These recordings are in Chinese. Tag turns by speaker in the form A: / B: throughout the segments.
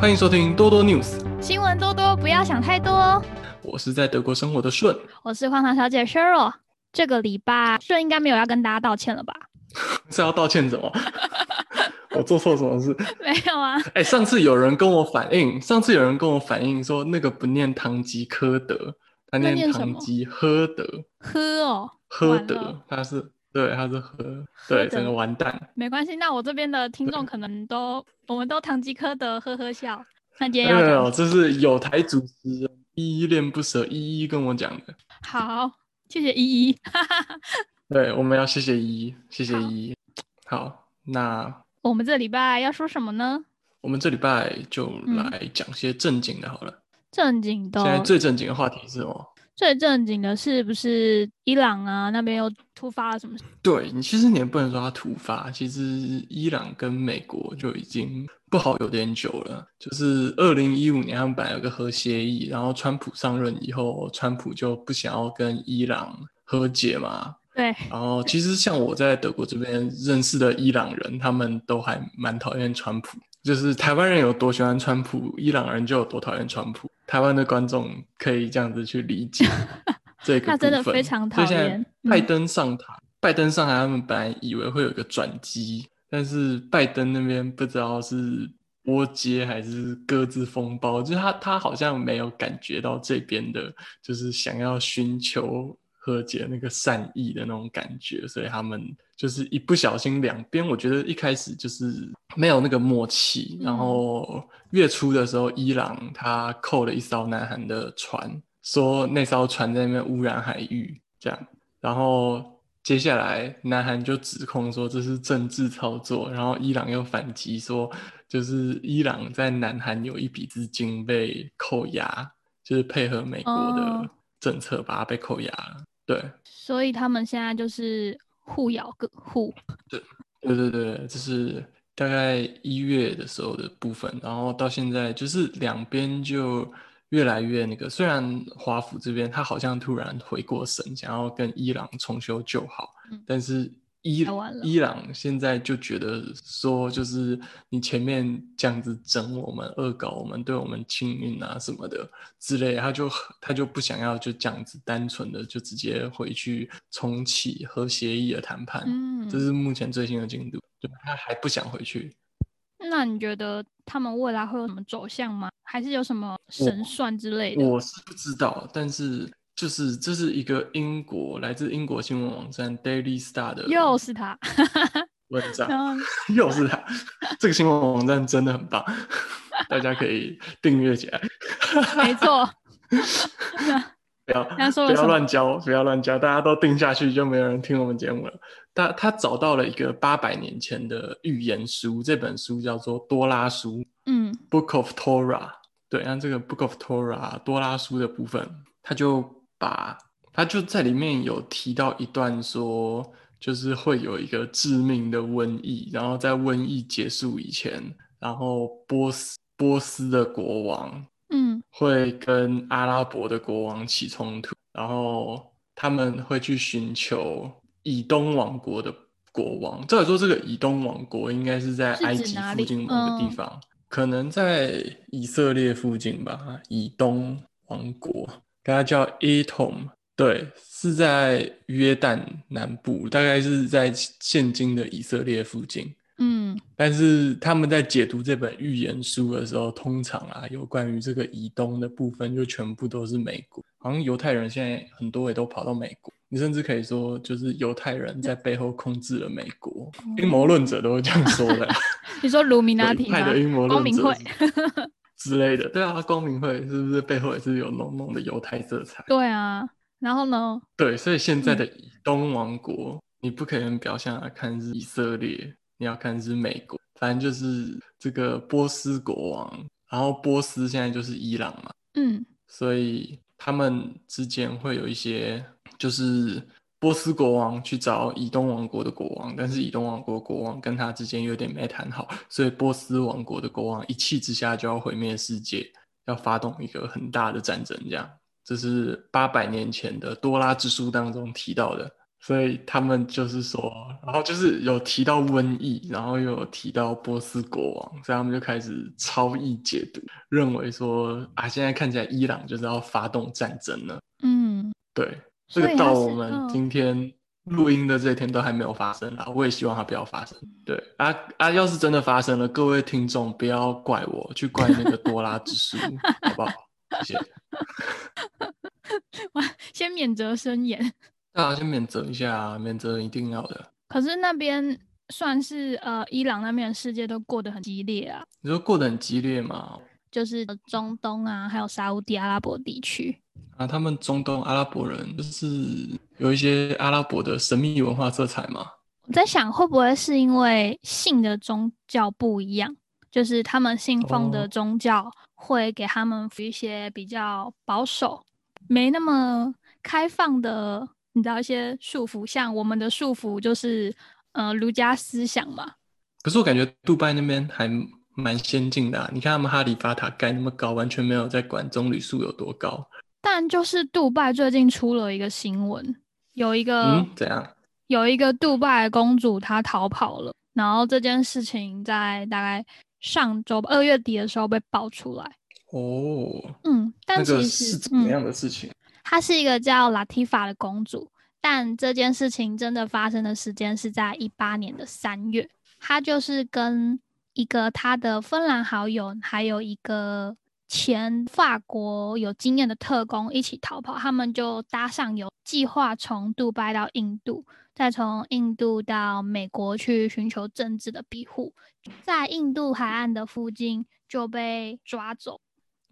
A: 欢迎收听多多 News，
B: 新闻多多，不要想太多。
A: 我是在德国生活的顺，
B: 我是荒唐小姐 Cheryl。这个礼拜顺应该没有要跟大家道歉了吧？
A: 是要道歉什么？我做错什么事？
B: 没有啊。
A: 哎，上次有人跟我反映，上次有人跟我反映说，那个不念堂吉诃德，他念堂吉诃德。
B: 喝哦，
A: 喝德，他是对，他是喝，对，整个完蛋。
B: 没关系，那我这边的听众可能都，我们都堂吉诃德，呵呵笑。那今天要
A: 讲，这是有台主持人依依恋不舍，依依跟我讲的。
B: 好，谢谢依依。
A: 对，我们要谢谢依依，谢谢依依。好，那。
B: 我们这礼拜要说什么呢？
A: 我们这礼拜就来讲些正经的，好了。
B: 正经的。
A: 现在最正经的话题是什么？
B: 最正经的是不是伊朗啊？那边又突发了什么？
A: 对你，其实你也不能说它突发。其实伊朗跟美国就已经不好有点久了。就是二零一五年他们本来有个核协议，然后川普上任以后，川普就不想要跟伊朗和解嘛。
B: 对，
A: 然后其实像我在德国这边认识的伊朗人，他们都还蛮讨厌川普。就是台湾人有多喜欢川普，伊朗人就有多讨厌川普。台湾的观众可以这样子去理解 这个
B: 他真的非常讨厌。
A: 拜登上台，拜登上台，他们本来以为会有个转机，但是拜登那边不知道是波接还是各自风暴，就是他他好像没有感觉到这边的，就是想要寻求。和解那个善意的那种感觉，所以他们就是一不小心，两边我觉得一开始就是没有那个默契。然后月初的时候，伊朗他扣了一艘南韩的船，说那艘船在那边污染海域，这样。然后接下来南韩就指控说这是政治操作，然后伊朗又反击说，就是伊朗在南韩有一笔资金被扣押，就是配合美国的政策把它被扣押了。对，
B: 所以他们现在就是互咬个互。
A: 对，对对对，这是大概一月的时候的部分，然后到现在就是两边就越来越那个。虽然华府这边他好像突然回过神，想要跟伊朗重修旧好，但是。伊伊朗现在就觉得说，就是你前面这样子整我们、恶搞我们、对我们轻运啊什么的之类，他就他就不想要就这样子单纯的就直接回去重启和协议的谈判。嗯，这是目前最新的进度，就他还不想回去。
B: 那你觉得他们未来会有什么走向吗？还是有什么神算之类的？
A: 我是不知道，但是。就是这是一个英国来自英国新闻网站 Daily Star 的，
B: 又是他
A: 文章，又是他。这个新闻网站真的很棒，大家可以订阅起来。
B: 没错，
A: 不要不要乱教，不要乱教，大家都定下去就没有人听我们节目了。他他找到了一个八百年前的预言书，这本书叫做多拉书，嗯，Book of Torah。对，按这个 Book of Torah 多拉书的部分，他就。把他就在里面有提到一段说，就是会有一个致命的瘟疫，然后在瘟疫结束以前，然后波斯波斯的国王，嗯，会跟阿拉伯的国王起冲突，然后他们会去寻求以东王国的国王。照理说，这个以东王国应该是在埃及附近某个地方，可能在以色列附近吧。以东王国。它叫 A Tom，对，是在约旦南部，大概是在现今的以色列附近。嗯，但是他们在解读这本预言书的时候，通常啊，有关于这个以东的部分，就全部都是美国。好像犹太人现在很多也都跑到美国，你甚至可以说，就是犹太人在背后控制了美国。阴谋论者都会这样说的。
B: 你说卢米纳提吗？
A: 光
B: 明会。
A: 之类的，对啊，光明会是不是背后也是有浓浓的犹太色彩？
B: 对啊，然后呢？
A: 对，所以现在的以东王国，你不可能表象来看是以色列，你要看是美国，反正就是这个波斯国王，然后波斯现在就是伊朗嘛，嗯，所以他们之间会有一些就是。波斯国王去找以东王国的国王，但是以东王国国王跟他之间有点没谈好，所以波斯王国的国王一气之下就要毁灭世界，要发动一个很大的战争。这样，这是八百年前的多拉之书当中提到的。所以他们就是说，然后就是有提到瘟疫，然后又有提到波斯国王，所以他们就开始超意解读，认为说啊，现在看起来伊朗就是要发动战争了。
B: 嗯，
A: 对，这个到我们今天录音的这一天都还没有发生啊，我也希望它不要发生。对啊啊，要是真的发生了，各位听众不要怪我，去怪那个多拉之书，好不好？谢谢。
B: 哇，先免责声言。
A: 大家先免责一下，免责一定要的。
B: 可是那边算是呃，伊朗那边的世界都过得很激烈啊。
A: 你说过得很激烈吗？
B: 就是中东啊，还有沙地阿拉伯地区
A: 啊，他们中东阿拉伯人就是有一些阿拉伯的神秘文化色彩嘛。
B: 我在想，会不会是因为信的宗教不一样，就是他们信奉的宗教会给他们一些比较保守、没那么开放的。你知道一些束缚，像我们的束缚就是呃儒家思想嘛。
A: 可是我感觉杜拜那边还蛮先进的，啊你看他们哈利法塔盖那么高，完全没有在管棕榈树有多高。
B: 但就是杜拜最近出了一个新闻，有一个
A: 嗯怎样？
B: 有一个杜拜公主她逃跑了，然后这件事情在大概上周二月底的时候被爆出来。
A: 哦，
B: 嗯，但其实
A: 是怎么样的事情？
B: 她是一个叫拉提法的公主，但这件事情真的发生的时间是在一八年的三月。她就是跟一个他的芬兰好友，还有一个前法国有经验的特工一起逃跑。他们就搭上游计划从杜拜到印度，再从印度到美国去寻求政治的庇护，在印度海岸的附近就被抓走。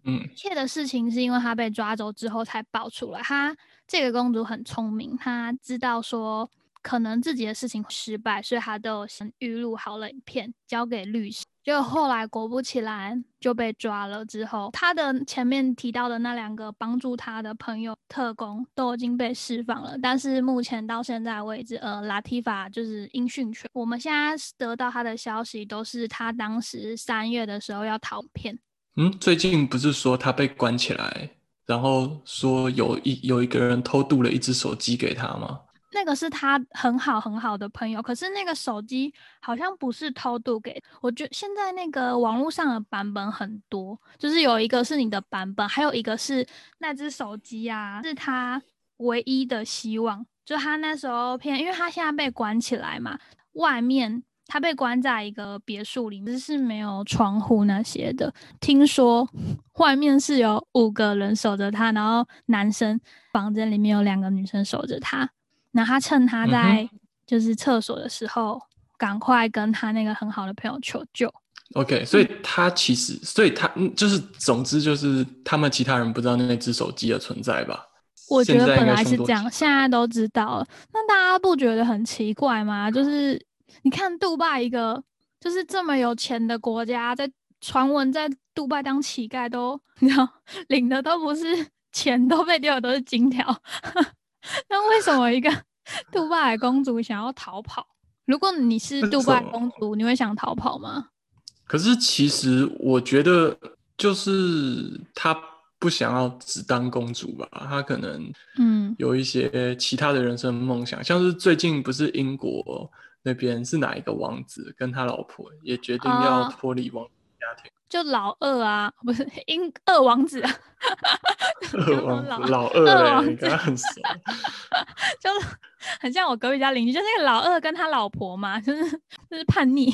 A: 嗯，一
B: 切的事情是因为他被抓走之后才爆出来。她这个公主很聪明，她知道说可能自己的事情失败，所以他都先预录好了影片交给律师。就后来果不其然就被抓了。之后他的前面提到的那两个帮助他的朋友特工都已经被释放了，但是目前到现在为止，呃，拉提法就是音讯全。我们现在得到他的消息都是他当时三月的时候要逃片。
A: 嗯，最近不是说他被关起来，然后说有一有一个人偷渡了一只手机给他吗？
B: 那个是他很好很好的朋友，可是那个手机好像不是偷渡给。我觉得现在那个网络上的版本很多，就是有一个是你的版本，还有一个是那只手机啊，是他唯一的希望。就他那时候骗，因为他现在被关起来嘛，外面。他被关在一个别墅里面，是没有窗户那些的。听说外面是有五个人守着他，然后男生房间里面有两个女生守着他。然后他趁他在就是厕所的时候，赶快跟他那个很好的朋友求救。
A: OK，所以他其实，所以他就是，总之就是他们其他人不知道那只手机的存在吧？
B: 我觉得本来是这样，现在都知道了。那大家不觉得很奇怪吗？就是。你看，杜拜一个就是这么有钱的国家，在传闻在杜拜当乞丐都，你知道领的都不是钱，都被丢的都是金条。那为什么一个 杜拜公主想要逃跑？如果你是杜拜公主，你会想逃跑吗？
A: 可是其实我觉得，就是她不想要只当公主吧，她可能嗯有一些其他的人生梦想，像是最近不是英国。那边是哪一个王子跟他老婆也决定要脱离王家庭？
B: 就老二啊，不是英二王子，
A: 二王子 老二，二王子很熟，
B: 就很像我隔壁家邻居，就是那个老二跟他老婆嘛，就是就是叛逆。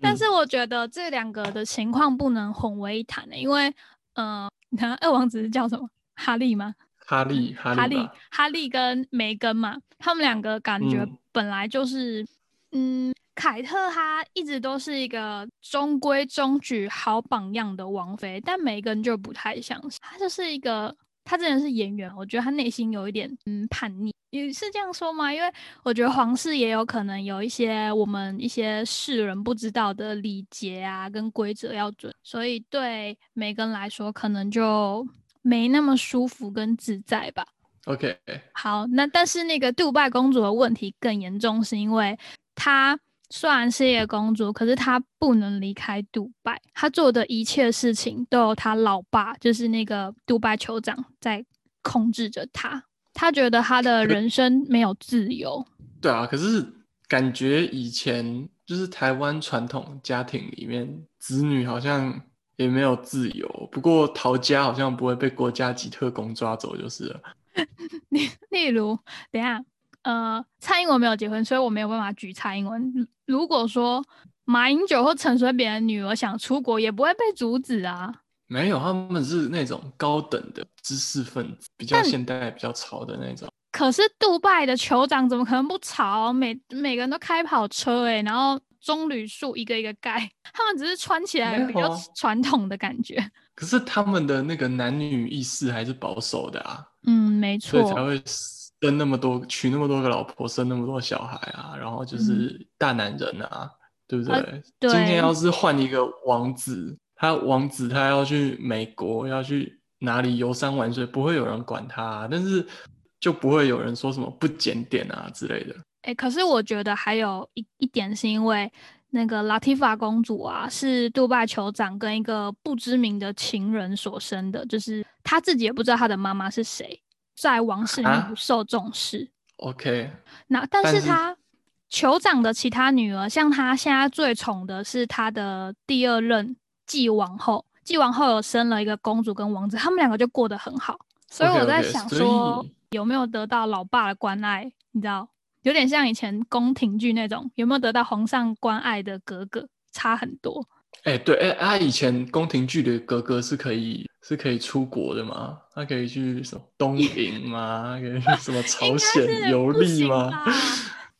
B: 但是我觉得这两个的情况不能混为一谈的，因为呃，你看二王子是叫什么？哈利吗？
A: 哈利，
B: 哈利，哈利跟梅根嘛，他们两个感觉本来就是。嗯，凯特她一直都是一个中规中矩、好榜样的王妃，但梅根就不太像是，她就是一个，她真的是演员，我觉得她内心有一点嗯叛逆，也是这样说吗？因为我觉得皇室也有可能有一些我们一些世人不知道的礼节啊，跟规则要准，所以对梅根来说可能就没那么舒服跟自在吧。
A: OK，
B: 好，那但是那个杜拜公主的问题更严重，是因为。她虽然是一个公主，可是她不能离开杜拜。她做的一切事情都有她老爸，就是那个杜拜酋长在控制着她。她觉得她的人生没有自由。
A: 对啊，可是感觉以前就是台湾传统家庭里面，子女好像也没有自由。不过逃家好像不会被国家级特工抓走，就是了。
B: 例例如，等下，呃，蔡英文没有结婚，所以我没有办法举蔡英文。如果说马英九或陈水扁的女儿想出国，也不会被阻止啊。
A: 没有，他们是那种高等的知识分子，比较现代、比较潮的那种。
B: 可是杜拜的酋长怎么可能不潮？每每个人都开跑车哎，然后棕榈树一个一个盖，他们只是穿起来比较传统的感觉。
A: 可是他们的那个男女意识还是保守的啊。
B: 嗯，没错。
A: 所以才会生那么多，娶那么多个老婆，生那么多小孩啊，然后就是大男人啊，对不对？今天要是换一个王子。他王子他要去美国，要去哪里游山玩水，不会有人管他，但是就不会有人说什么不检点啊之类的。
B: 哎，可是我觉得还有一一点是因为那个拉提法公主啊，是杜拜酋长跟一个不知名的情人所生的，就是他自己也不知道他的妈妈是谁，在王室里面不受重视。
A: OK，
B: 那但是他酋长的其他女儿，像他现在最宠的是他的第二任。继王后，继王后有生了一个公主跟王子，他们两个就过得很好。所以我在想说，有没有得到老爸的关爱？你知道，有点像以前宫廷剧那种，有没有得到皇上关爱的格格，差很多。
A: 哎，对，哎，他以前宫廷剧的格格是可以是可以出国的吗？他可以去什么东瀛吗？可以 去什么朝鲜游历吗？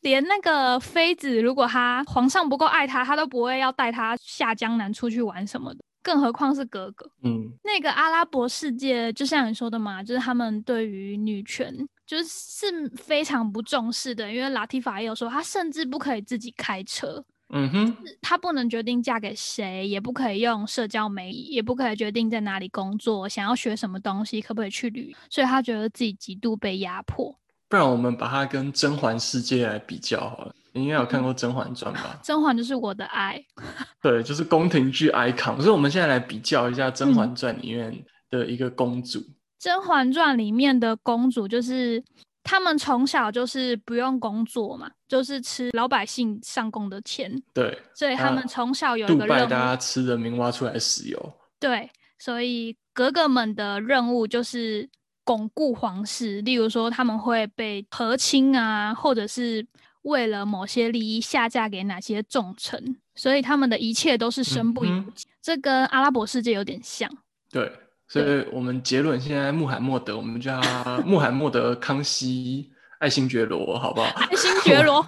B: 连那个妃子，如果他皇上不够爱他，他都不会要带他下江南出去玩什么的，更何况是格格。
A: 嗯，
B: 那个阿拉伯世界，就像你说的嘛，就是他们对于女权就是非常不重视的。因为拉提法也有说，他甚至不可以自己开车。
A: 嗯哼，
B: 他不能决定嫁给谁，也不可以用社交媒体，也不可以决定在哪里工作，想要学什么东西，可不可以去旅。所以他觉得自己极度被压迫。
A: 不然我们把它跟甄嬛世界来比较好了。你应该有看过《甄嬛传》吧？
B: 甄嬛就是我的爱。
A: 对，就是宫廷剧 icon。所以我们现在来比较一下《甄嬛传》里面的一个公主。
B: 《甄嬛传》里面的公主就是她们从小就是不用工作嘛，就是吃老百姓上供的钱。
A: 对，
B: 所以他们从小有一个任务，
A: 大家吃人民挖出来的石油。
B: 对，所以格格们的任务就是。巩固皇室，例如说他们会被和亲啊，或者是为了某些利益下嫁给哪些重臣，所以他们的一切都是身不由己。这跟阿拉伯世界有点像。
A: 对，所以我们结论现在穆罕默德，我们叫穆罕默德康熙。爱新觉罗，好不好？
B: 爱新觉罗，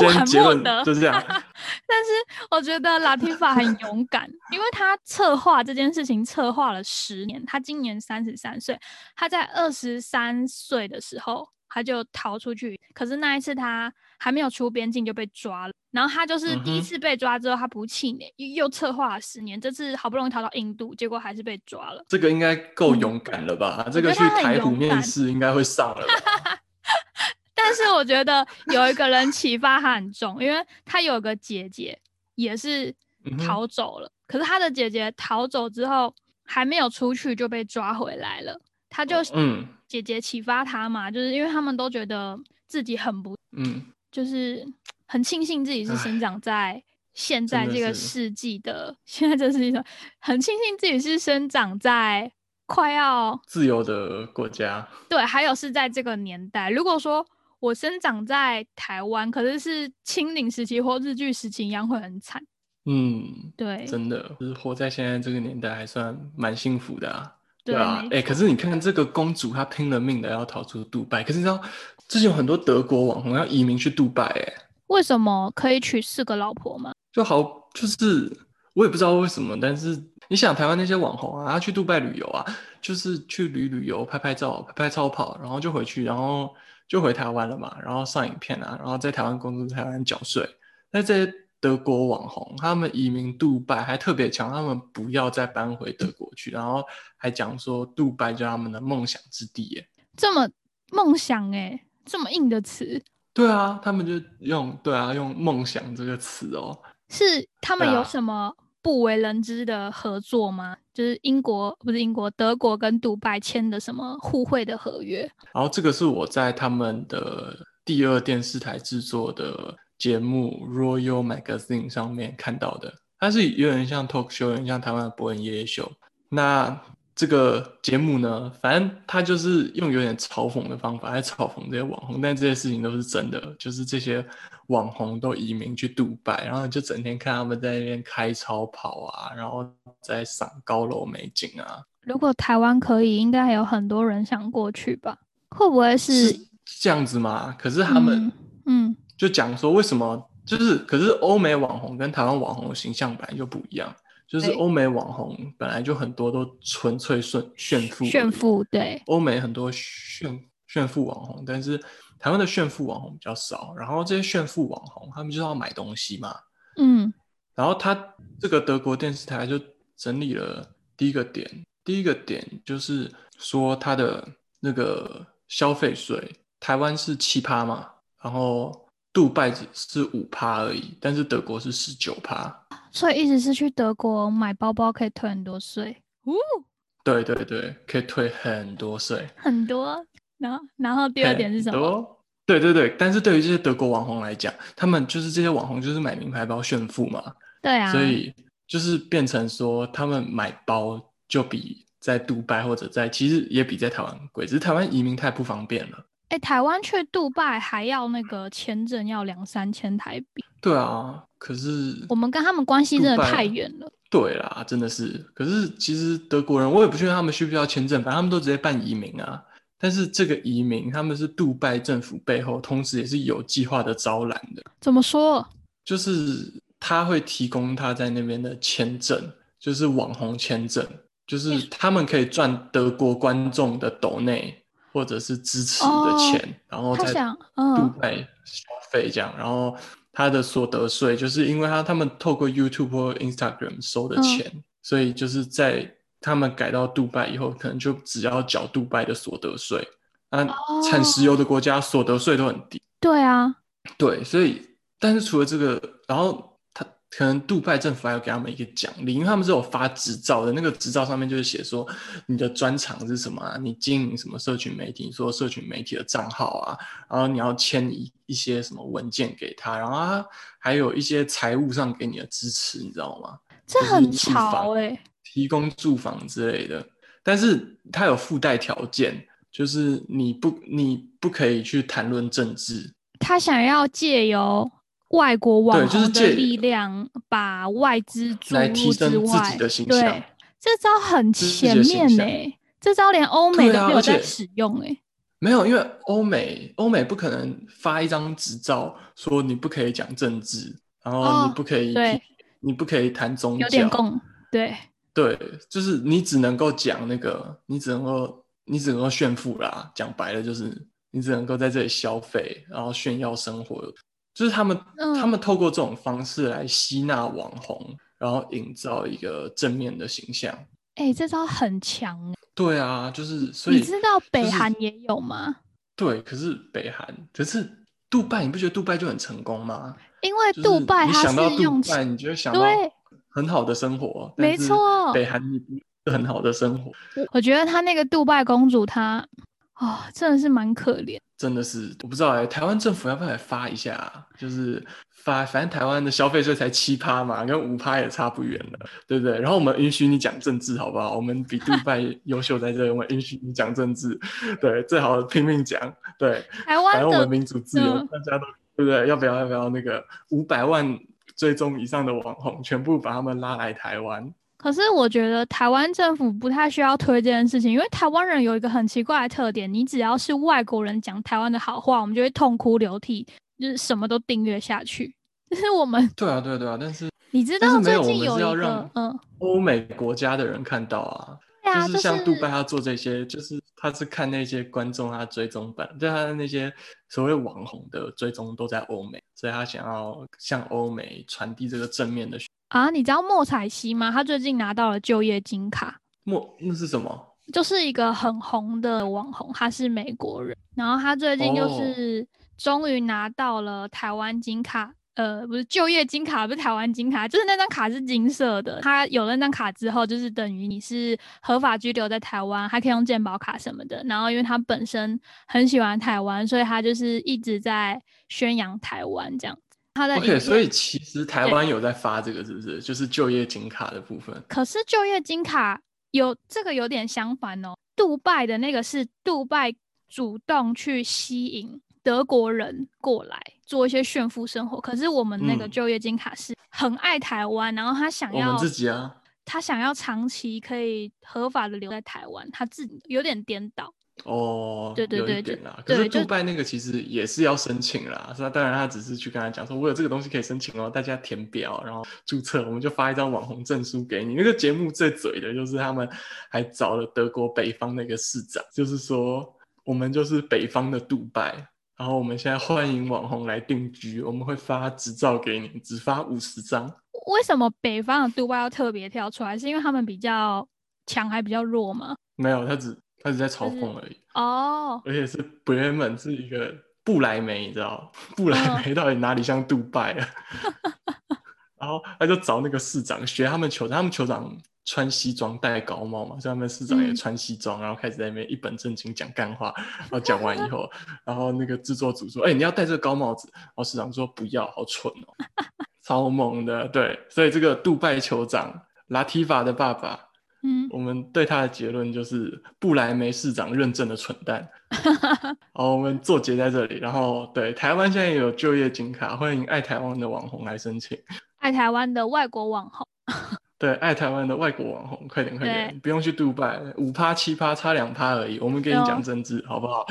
A: 穆罕默德就这样。
B: 但是我觉得拉提法很勇敢，因为他策划这件事情策划了十年。他今年三十三岁，他在二十三岁的时候他就逃出去，可是那一次他还没有出边境就被抓了。然后他就是第一次被抓之后，他不气馁，又策划了十年。这次好不容易逃到印度，结果还是被抓了。
A: 这个应该够勇敢了吧？这个去台虎面试应该会上了。
B: 但是我觉得有一个人启发他很重，因为他有个姐姐也是逃走了，可是他的姐姐逃走之后还没有出去就被抓回来了。他就嗯，姐姐启发他嘛，就是因为他们都觉得自己很不
A: 嗯，
B: 就是很庆幸自己是生长在 现在这个世纪的，现在这世纪上很庆幸自己是生长在快要
A: 自由的国家。
B: 对，还有是在这个年代，如果说。我生长在台湾，可是是清领时期或日据时期一样会很惨。
A: 嗯，
B: 对，
A: 真的就是活在现在这个年代还算蛮幸福的啊。
B: 对
A: 啊，哎，可是你看这个公主，她拼了命的要逃出杜拜，可是你知道之前有很多德国网红要移民去杜拜，哎，
B: 为什么可以娶四个老婆吗？
A: 就好，就是我也不知道为什么，但是你想台湾那些网红啊，他去杜拜旅游啊，就是去旅旅游、拍拍照、拍拍超跑，然后就回去，然后。就回台湾了嘛，然后上影片啊，然后在台湾工作，台湾缴税。那这些德国网红，他们移民杜拜还特别强，他们不要再搬回德国去，然后还讲说杜拜就他们的梦想之地耶。
B: 这么梦想哎，这么硬的词。
A: 对啊，他们就用对啊，用梦想这个词哦。
B: 是他们有什么不为人知的合作吗？就是英国不是英国，德国跟杜拜签的什么互惠的合约？
A: 然后这个是我在他们的第二电视台制作的节目 Royal Magazine 上面看到的，它是有点像 talk show，有点像台湾的伯恩夜夜秀。那这个节目呢，反正他就是用有点嘲讽的方法来嘲讽这些网红，但这些事情都是真的，就是这些网红都移民去杜拜，然后就整天看他们在那边开超跑啊，然后在赏高楼美景啊。
B: 如果台湾可以，应该还有很多人想过去吧？会不会
A: 是这样子嘛？可是他们，嗯，就讲说为什么，就是可是欧美网红跟台湾网红的形象本来就不一样。就是欧美网红本来就很多都纯粹炫炫富，
B: 炫富对。
A: 欧美很多炫炫富网红，但是台湾的炫富网红比较少。然后这些炫富网红，他们就是要买东西嘛，嗯。然后他这个德国电视台就整理了第一个点，第一个点就是说他的那个消费税，台湾是七趴嘛，然后。杜拜只是五趴而已，但是德国是十九趴，
B: 所以意思是去德国买包包可以退很多税。哦，
A: 对对对，可以退很多税，
B: 很多。然后，然后第二点是什么？
A: 对对对，但是对于这些德国网红来讲，他们就是这些网红就是买名牌包炫富嘛。
B: 对啊，
A: 所以就是变成说，他们买包就比在杜拜或者在其实也比在台湾贵，只是台湾移民太不方便了。
B: 哎，台湾去杜拜还要那个签证，要两三千台币。
A: 对啊，可是
B: 我们跟他们关系真的太远了。
A: 对啦，真的是。可是其实德国人，我也不确定他们需不需要签证，反正他们都直接办移民啊。但是这个移民，他们是杜拜政府背后，同时也是有计划的招揽的。
B: 怎么说？
A: 就是他会提供他在那边的签证，就是网红签证，就是他们可以赚德国观众的斗内。或者是支持的钱，然后在杜拜消费这样，然后他的所得税就是因为他他们透过 YouTube 或 Instagram 收的钱，所以就是在他们改到杜拜以后，可能就只要缴杜拜的所得税。那产石油的国家所得税都很低。
B: 对啊，
A: 对，所以但是除了这个，然后。可能杜拜政府还要给他们一个奖励，因为他们是有发执照的，那个执照上面就是写说你的专长是什么啊，你经营什么社群媒体，说社群媒体的账号啊，然后你要签一一些什么文件给他，然后他还有一些财务上给你的支持，你知道吗？
B: 这很潮哎，
A: 提供住房之类的，但是他有附带条件，就是你不你不可以去谈论政治，
B: 他想要借由。外国网红的力量把外资注入之外，对，这招很前面呢，这招连欧美都没有在使用哎。
A: 没有，因为欧美欧美不可能发一张执照说你不可以讲政治，然后你不可以，你不可以谈宗教，有
B: 点共，对
A: 对，就是你只能够讲那个，你只能够你只能够炫富啦，讲白了就是你只能够在这里消费，然后炫耀生活。就是他们，他们透过这种方式来吸纳网红，然后营造一个正面的形象。
B: 哎，这招很强。
A: 对啊，就是所以
B: 你知道北韩也有吗？
A: 对，可是北韩，可是杜拜，你不觉得杜拜就很成功吗？
B: 因为杜拜，
A: 你想到
B: 杜
A: 拜，你就会想到很好的生活。
B: 没错，
A: 北韩你不很好的生活。
B: 我觉得他那个杜拜公主，她。哦，真的是蛮可怜，
A: 真的是我不知道哎，台湾政府要不要来发一下？就是发，反正台湾的消费税才七趴嘛，跟五趴也差不远了，对不对？然后我们允许你讲政治，好不好？我们比杜拜 优秀在这，我们允许你讲政治，对，最好拼命讲，对。
B: 台湾
A: 反正我们民主自由，大家都对不对？要不要？要不要那个五百万追踪以上的网红，全部把他们拉来台湾？
B: 可是我觉得台湾政府不太需要推这件事情，因为台湾人有一个很奇怪的特点，你只要是外国人讲台湾的好话，我们就会痛哭流涕，就是什么都订阅下去。就是我们
A: 对啊，对啊，对啊，但是
B: 你知道最近
A: 有
B: 一个嗯，
A: 欧美国家的人看到啊，就是像杜拜他做这些，就是他是看那些观众他追踪版，就他的那些所谓网红的追踪都在欧美，所以他想要向欧美传递这个正面的。
B: 啊，你知道莫彩希吗？他最近拿到了就业金卡。
A: 莫那是什么？
B: 就是一个很红的网红，他是美国人。然后他最近就是终于拿到了台湾金卡，呃，不是就业金卡，不是台湾金卡，就是那张卡是金色的。他有了那张卡之后，就是等于你是合法居留在台湾，还可以用健保卡什么的。然后，因为他本身很喜欢台湾，所以他就是一直在宣扬台湾这样。他的
A: OK，所以其实台湾有在发这个，是不是？就是就业金卡的部分。
B: 可是就业金卡有这个有点相反哦。杜拜的那个是杜拜主动去吸引。德国人过来做一些炫富生活，可是我们那个就业金卡是很爱台湾，然后他想要
A: 自己啊，
B: 他想要长期可以合法的留在台湾，他自己有点颠倒
A: 哦，
B: 对对对
A: 对，可是杜拜那个其实也是要申请啦，是吧？当然他只是去跟他讲说，我有这个东西可以申请哦，大家填表然后注册，我们就发一张网红证书给你。那个节目最嘴的就是他们还找了德国北方那个市长，就是说我们就是北方的杜拜。然后我们现在欢迎网红来定居，我们会发执照给你，只发五十张。
B: 为什么北方的杜拜要特别跳出来？是因为他们比较强还比较弱吗？
A: 没有，他只他只在嘲讽而已。
B: 哦，
A: 而且是 Bremen 是一个不莱梅，你知道不 莱梅到底哪里像杜拜啊？然后他就找那个市长学他们酋长，他们酋长。穿西装戴高帽嘛，所以他们市长也穿西装，然后开始在那边一本正经讲干话。然后讲完以后，然后那个制作组说：“哎，你要戴这个高帽子。”然后市长说：“不要，好蠢哦，超猛的。”对，所以这个杜拜酋长拉提法的爸爸，嗯，我们对他的结论就是布莱梅市长认证的蠢蛋。好，我们做结在这里。然后，对台湾现在有就业金卡，欢迎爱台湾的网红来申请。
B: 爱台湾的外国网红。
A: 对，爱台湾的外国网红，快点快点，不用去杜拜，五趴七趴差两趴而已，我们跟你讲政治，好不好？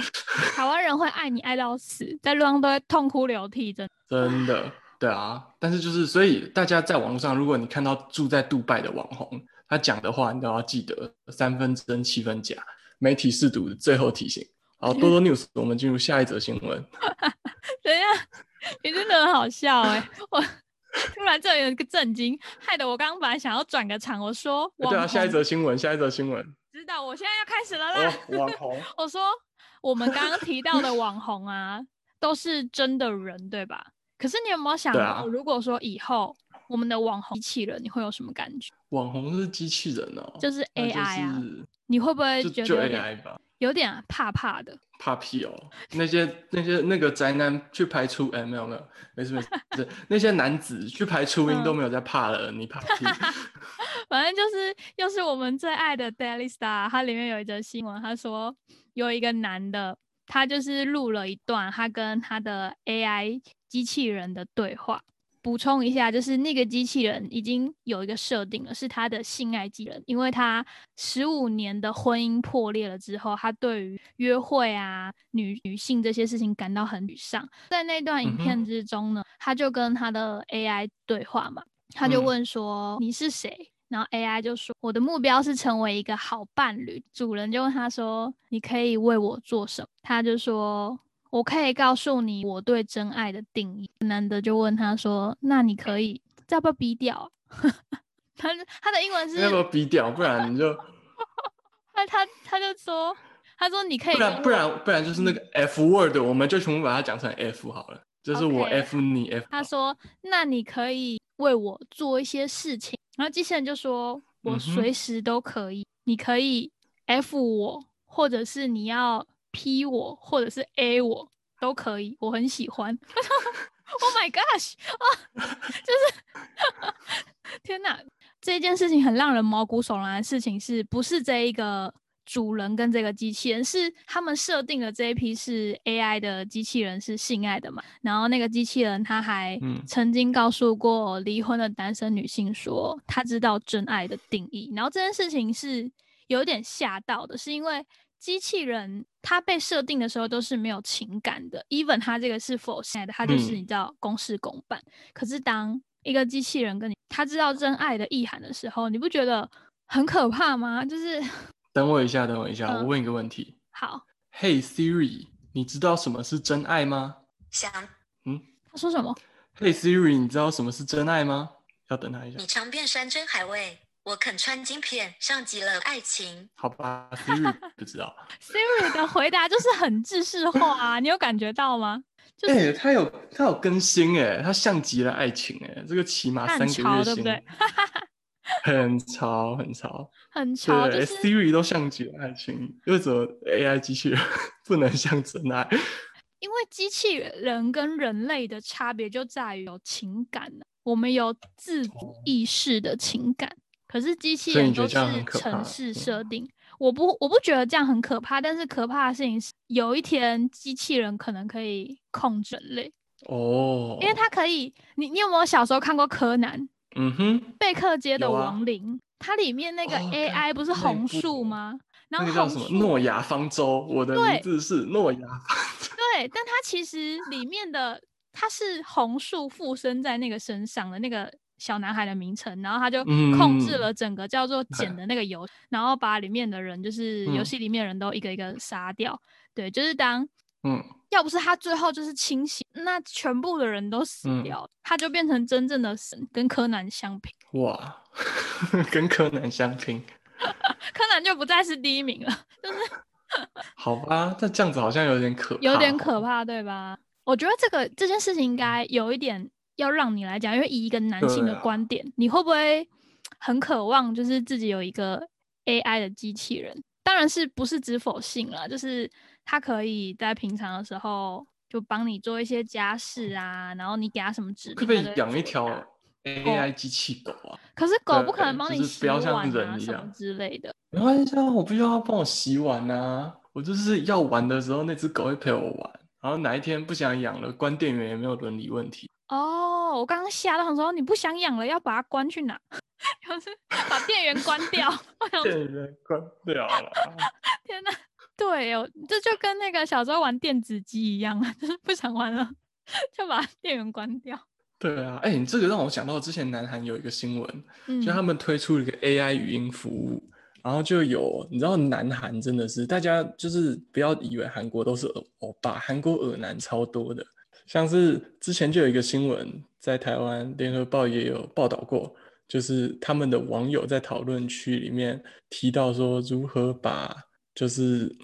B: 台湾人会爱你爱到死，在路上都会痛哭流涕，真
A: 真的，对啊。但是就是，所以大家在网络上，如果你看到住在杜拜的网红，他讲的话，你都要记得三分真七分假，媒体试读最后提醒。好，多多 news，我们进入下一则新闻。
B: 等一下，你真的很好笑哎，我。突然这有一个震惊，害得我刚刚本来想要转个场，我说
A: 对啊，下一则新闻，下一则新闻，
B: 知道，我现在要开始了啦。
A: 网红，
B: 我说我们刚刚提到的网红啊，都是真的人，对吧？可是你有没有想过，如果说以后我们的网红机器人，你会有什么感觉？
A: 网红是机器人哦，
B: 就是 AI 啊，你会不会觉得
A: 就 AI 吧？
B: 有点怕怕的，
A: 怕屁哦！那些那些那个宅男去排初音，没有没有，没事没事。那些男子去排初音都没有在怕了，你怕屁？
B: 反正就是又是我们最爱的 Daily Star，它里面有一则新闻，他说有一个男的，他就是录了一段他跟他的 AI 机器人的对话。补充一下，就是那个机器人已经有一个设定了，是他的性爱机器人，因为他十五年的婚姻破裂了之后，他对于约会啊、女女性这些事情感到很沮丧。在那段影片之中呢，他就跟他的 AI 对话嘛，他就问说：“你是谁？”然后 AI 就说：“我的目标是成为一个好伴侣。”主人就问他说：“你可以为我做什么？”他就说。我可以告诉你我对真爱的定义。男的就问他说：“那你可以要不要逼掉？” 他他的英文是
A: 要不要逼掉？不然你就
B: 那 他他就说：“他说你可以
A: 不然不然不然就是那个 F word，我们就全部把它讲成 F 好了，就是我 F 你 F。”
B: 他说：“那你可以为我做一些事情。”然后机器人就说：“我随时都可以，你可以 F 我，或者是你要。” P 我或者是 A 我都可以，我很喜欢。Oh my gosh！啊，就是 天哪，这件事情很让人毛骨悚然的事情，是不是这一个主人跟这个机器人是他们设定的这一批是 AI 的机器人是性爱的嘛？然后那个机器人他还曾经告诉过离婚的单身女性说，他知道真爱的定义。然后这件事情是有点吓到的，是因为。机器人它被设定的时候都是没有情感的，even 它这个是否现在的，它就是你知道公事公办。可是当一个机器人跟你他知道真爱的意涵的时候，你不觉得很可怕吗？就是
A: 等我一下，等我一下，我问一个问题。
B: 好
A: ，Hey Siri，你知道什么是真爱吗？
C: 想，
B: 嗯，他说什么
A: ？Hey Siri，你知道什么是真爱吗？要等他一下。
C: 你尝遍山珍海味。我肯穿金片，像极了爱情。
A: 好吧，Siri 不知道。
B: Siri 的回答就是很制式化啊，你有感觉到吗？就是
A: 哎、它有它有更新哎、它像极了爱情哎、这个起码三个
B: 很潮，
A: 月新，
B: 对不对？
A: 很 潮很潮，
B: 很潮，就
A: 对
B: 是
A: ，Siri 都像极了爱情，为什么 AI 机器人 不能像真爱？
B: 因为机器人跟人类的差别就在于有情感呢我们有自主意识的情感，可是机器人都是
A: 可怕
B: 程式
A: 嗯
B: 设定。我不我不觉得这样很可怕，但是可怕的事情是，有一天机器人可能可以控制人类，
A: 哦，
B: 因为它可以。你你有没有小时候看过柯南？
A: 嗯哼，
B: 贝克街的亡灵，它里面那个
A: 哦
B: AI 不是红树吗？然
A: 那个叫什么？诺亚方舟，我的名字是诺亚方舟。
B: 对，但它其实里面的它是红树附身在那个身上的那个小男孩的名称，然后他就控制
A: 嗯
B: 了整个叫做
A: 对
B: 简的那个游，然后把里面的人就是游
A: 嗯
B: 戏里面的人都一个一个杀掉。对，就是当
A: 嗯，
B: 要不是他最后就是清醒，那全部的人都死
A: 嗯
B: 掉，他就变成真正的神，跟柯南相拼，
A: 哇，跟柯南相拼，
B: 柯南就不再是第一名了，就是
A: 好吧？那这样子好像有点可怕，
B: 有点可。怕，对吧？我觉得这个这件事情应该有一点要让你来讲，因为以一个男性的观点，你会不会很渴望就是自己有一个 AI 的机器人？当然是不是指否性了，就是它可以在平常的时候就帮你做一些家事啊，然后你给它什么指令，
A: 可不可以养一条 AI 机器狗啊？
B: 可是狗不可能帮你洗
A: 就是不要像
B: 碗
A: 人一样
B: 啊什么之类的。
A: 没关系啊，我不需要它帮我洗碗啊，我就是要玩的时候，那只狗会陪我玩。然后哪一天不想养了，关店员也没有伦理问题。
B: 哦，我刚刚吓到，想说你不想养了，要把它关去哪？就是把电源关掉。
A: 电源关掉了，
B: 天呐，对哦，这就跟那个小时候玩电子机一样啊，就是不想玩了，就把电源关掉。
A: 对啊，哎、你这个让我想到之前南韩有一个新闻，
B: 嗯，
A: 就他们推出了一个 AI 语音服务，然后就有你知道南韩真的是大家就是不要以为韩国都是欧欧巴，韩国耳男超多的，像是之前就有一个新闻在台湾联合报也有报道过，就是他们的网友在讨论区里面提到说如何把就是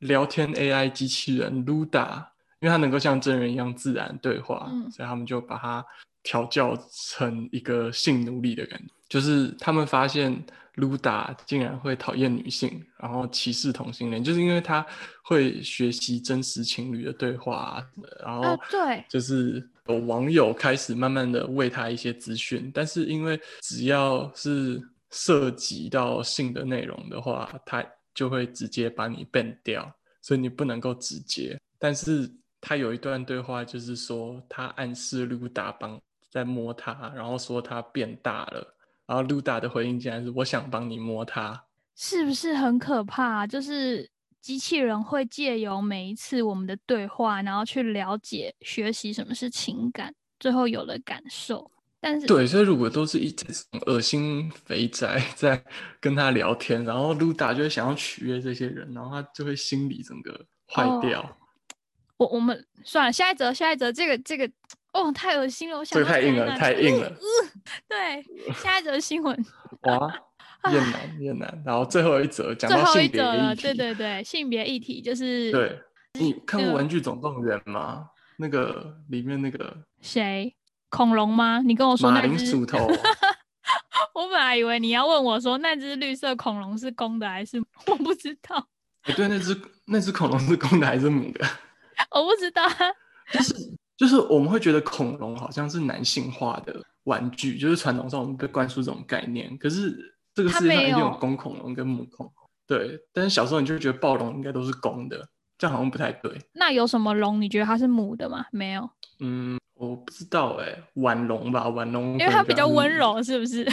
A: 聊天 AI 机器人 Luda，因为它能够像真人一样自然对话，
B: 嗯
A: 所以他们就把它调教成一个性奴隶的感觉。就是他们发现 Luda 竟然会讨厌女性，然后歧视同性恋，就是因为他会学习真实情侣的对话啊然
B: 啊
A: 后
B: 对
A: 就是有网友开始慢慢的喂他一些资讯，但是因为只要是涉及到性的内容的话，他就会直接把你 ban 掉，所以你不能够直接。但是他有一段对话，就是说他暗示露达帮在摸他，然后说他变大了，然后露达的回应竟然是我想帮你摸它。
B: 是不是很可怕？就是机器人会借由每一次我们的对话，然后去了解、学习什么是情感，最后有了感受。但是
A: 对，所以如果都是一这种恶心肥宅 在跟他聊天，然后露达就会想要取悦这些人，然后他就会心理整个坏
B: 哦
A: 掉。
B: 我我们算了，下一则，下一则，这个这个哦，太恶心了，我想
A: 这个太硬了，太硬了。
B: 对，下一则新闻，
A: 哇，越南越南。然后最后一则讲到
B: 最后一
A: 性别
B: 则了，
A: 议题，
B: 对对对，性别议题就是
A: 对你看过
B: 嗯《
A: 玩具总动员》吗？那个里面那个
B: 谁恐龙吗？你跟我说
A: 马铃薯头，
B: 我本来以为你要问我说那只绿色恐龙是公的还是我不知道，
A: 哎，对，那只那只恐龙是公的还是母的？
B: 我不知道。
A: 就是就是我们会觉得恐龙好像是男性化的玩具，就是传统上我们被灌输这种概念。可是这个
B: 它
A: 世界上一定
B: 有
A: 有公恐龙跟母恐龙，对。但是小时候你就会觉得暴龙应该都是公的，这样好像不太对。
B: 那有什么龙你觉得它是母的吗？没有，
A: 嗯，我不知道哎、婉龙吧，婉龙，
B: 因为它比较温，柔，是不是？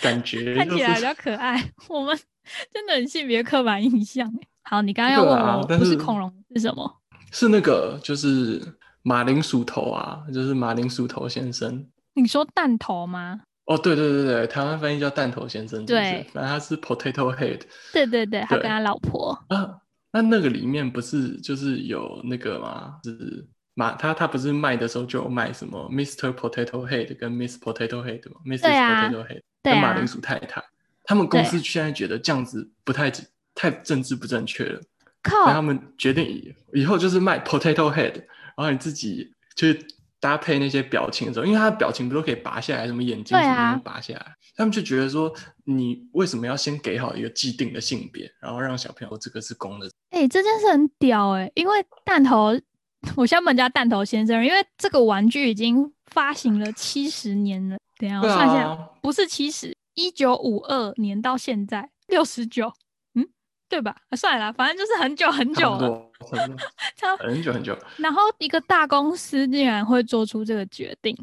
A: 感觉
B: 看起来比
A: 就是
B: 较可爱。我们 真的很性别刻板印象欸。好，你刚刚要
A: 对
B: 问我，不是恐龙是什么？
A: 是那个就是马铃薯头啊，就是马铃薯头先生。
B: 你说弹头吗？
A: 哦，对对对对，台湾翻译叫弹头先生，
B: 对
A: 反正他是 potato head
B: 对对对，他跟他老婆。
A: 啊。那那个里面不是就是有那个吗？是马他他不是卖的时候就有卖什么 Mr. Potato Head 跟 Miss Potato Head 吗？Mrs. Potato Head 跟马铃，薯太太，他们公司
B: 对
A: 现在觉得这样子不太太政治不正确了。
B: 靠！
A: 他们决定以以后就是卖 potato head，然后你自己去搭配那些表情的时候，因为他的表情不都可以拔下来，什么眼睛什么都拔下来，他们就觉得说，你为什么要先给好一个既定的性别，然后让小朋友这个是公的？
B: 哎，这件事很屌哎，因为弹头，我先问家弹头先生，因为这个玩具已经发行了七十年了，等下我算一下，不是七十，一九五二年到现在六十九。嗯对吧？算了，反正就是很久很久了，
A: 差很久很久。
B: 然后一个大公司竟然会做出这个决定，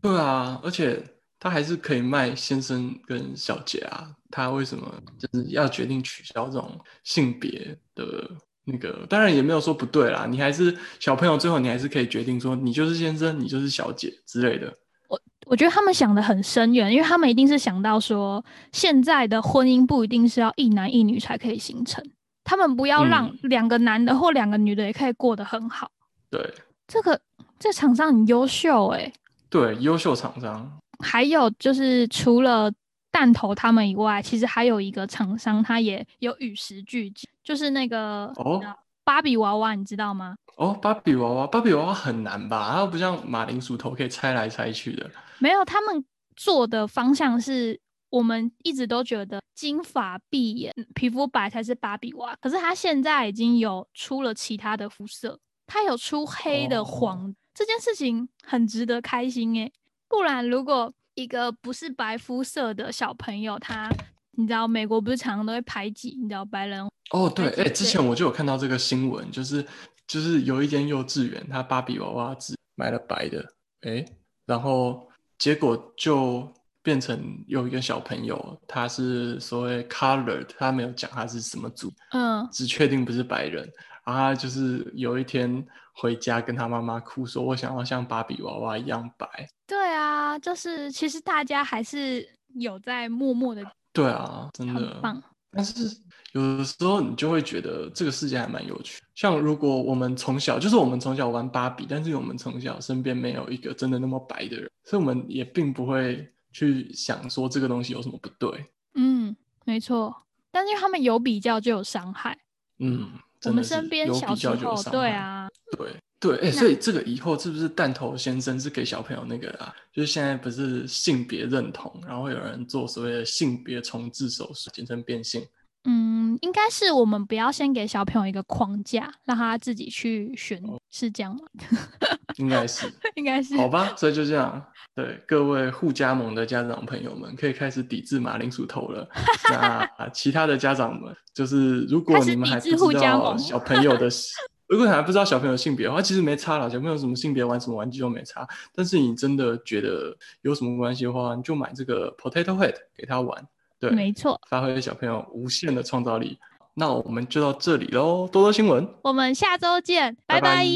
A: 对啊，而且他还是可以卖先生跟小姐啊，他为什么就是要决定取消这种性别的那个？当然也没有说不对啦，你还是小朋友，最后你还是可以决定说你就是先生，你就是小姐之类的。
B: 我我觉得他们想的很深远，因为他们一定是想到说，现在的婚姻不一定是要一男一女才可以形成，他们不要让两个男的 或两个女的也可以过得很好。
A: 对，
B: 这个这厂商很优秀哎。
A: 对，优秀厂商。
B: 还有就是除了弹头他们以外，其实还有一个厂商，他也有与时俱进，就是那个哦。芭比娃娃，你知道吗？
A: 哦，芭比娃娃，芭比娃娃很难吧？它不像马铃薯头可以拆来拆去的。
B: 没有，他们做的方向是我们一直都觉得金发碧眼、皮肤白才是芭比娃，可是她现在已经有出了其他的肤色，她有出黑的、黄，这件事情很值得开心诶。不然，如果一个不是白肤色的小朋友，他。你知道美国不是常常都会排挤，你知道白人
A: 哦，对，哎，之前我就有看到这个新闻，就是就是有一间幼稚园，他芭比娃娃只买了白的，哎，然后结果就变成有一个小朋友，他是所谓 colored，他没有讲他是什么族，嗯，只确定不是白人，然后他就是有一天回家跟他妈妈哭说，我想要像芭比娃娃一样白。
B: 对啊，就是其实大家还是有在默默的。
A: 对啊，真的。棒但是有的时候你就会觉得这个世界还蛮有趣。像如果我们从小就是我们从小玩芭比，但是我们从小身边没有一个真的那么白的人，所以我们也并不会去想说这个东西有什么不对。
B: 嗯，没错。但是他们有比较就有伤害。
A: 嗯，
B: 我们身边小时候，对啊，
A: 对。对，哎，所以这个以后是不是弹头先生是给小朋友那个啊？就是现在不是性别认同，然后有人做所谓的性别重置手术，简称变性。
B: 嗯，应该是我们不要先给小朋友一个框架，让他自己去选，是这样吗？
A: 应该是，
B: 应该是。
A: 好吧，所以就这样。对各位互加盟的家长朋友们，可以开始抵制马铃薯头了。那 其他的家长们，就是如果你们还不知道小朋友的。如果你还不知道小朋友性别的话，其实没差了。小朋友什么性别玩什么玩具都没差。但是你真的觉得有什么关系的话，你就买这个 Potato Head 给他玩。对，
B: 没错，
A: 发挥小朋友无限的创造力。那我们就到这里喽，多多新闻，
B: 我们下周见，拜拜。